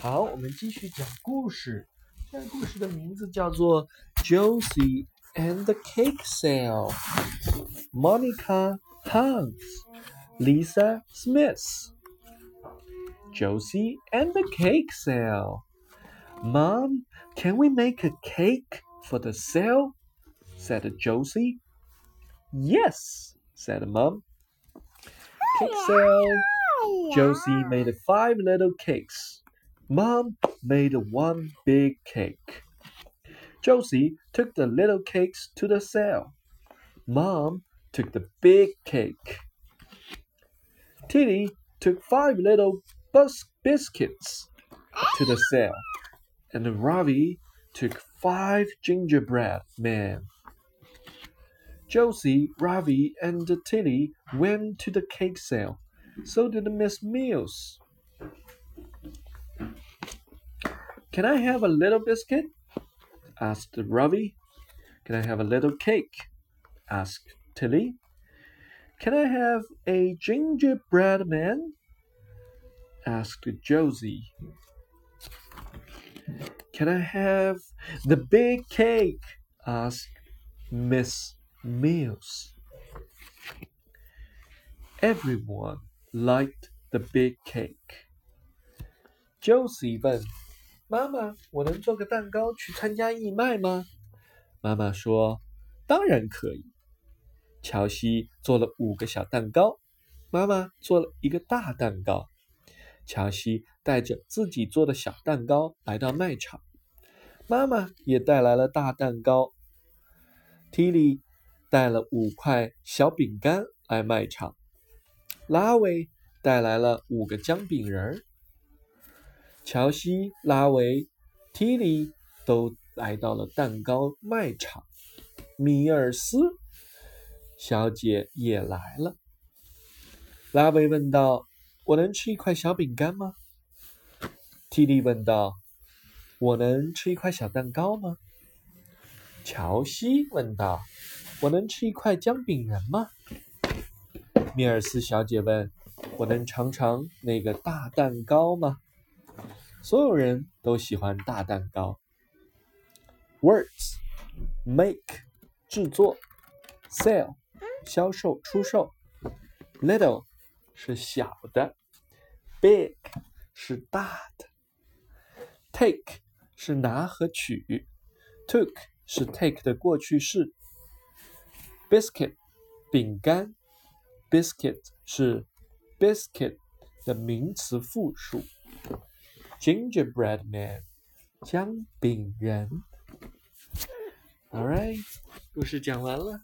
好，我们继续讲故事。这个故事的名字叫做《Josie and the Cake Sale》。Monica Hans, Lisa Smith. Josie and the Cake Sale. Mom, can we make a cake for the sale? said Josie. Yes, said Mom. Cake sale. Josie made five little cakes. Mom made one big cake. Josie took the little cakes to the sale. Mom took the big cake. Tilly took five little bus biscuits to the sale. And Ravi took five gingerbread men. Josie, Ravi, and Tilly went to the cake sale. So did Miss Mills. Can I have a little biscuit? asked Ravi. Can I have a little cake? asked Tilly. Can I have a gingerbread man? asked Josie. Can I have the big cake? asked Miss Mills. Everyone liked the big cake. Josie 问妈妈：“我能做个蛋糕去参加义卖吗？”妈妈说：“当然可以。”乔西做了五个小蛋糕，妈妈做了一个大蛋糕。乔西带着自己做的小蛋糕来到卖场，妈妈也带来了大蛋糕。Tilly 带了五块小饼干来卖场，拉维带来了五个姜饼人儿。乔西、拉维、提里都来到了蛋糕卖场。米尔斯小姐也来了。拉维问道：“我能吃一块小饼干吗？”提里问道：“我能吃一块小蛋糕吗？”乔西问道：“我能吃一块姜饼人吗？”米尔斯小姐问：“我能尝尝那个大蛋糕吗？”所有人都喜欢大蛋糕。Words make 制作，sell 销售出售，little 是小的，big 是大的，take 是拿和取，took 是 take 的过去式，biscuit 饼干，biscuit 是 biscuit 的名词复数。 gingerbread man，姜饼人。All right，故事讲完了。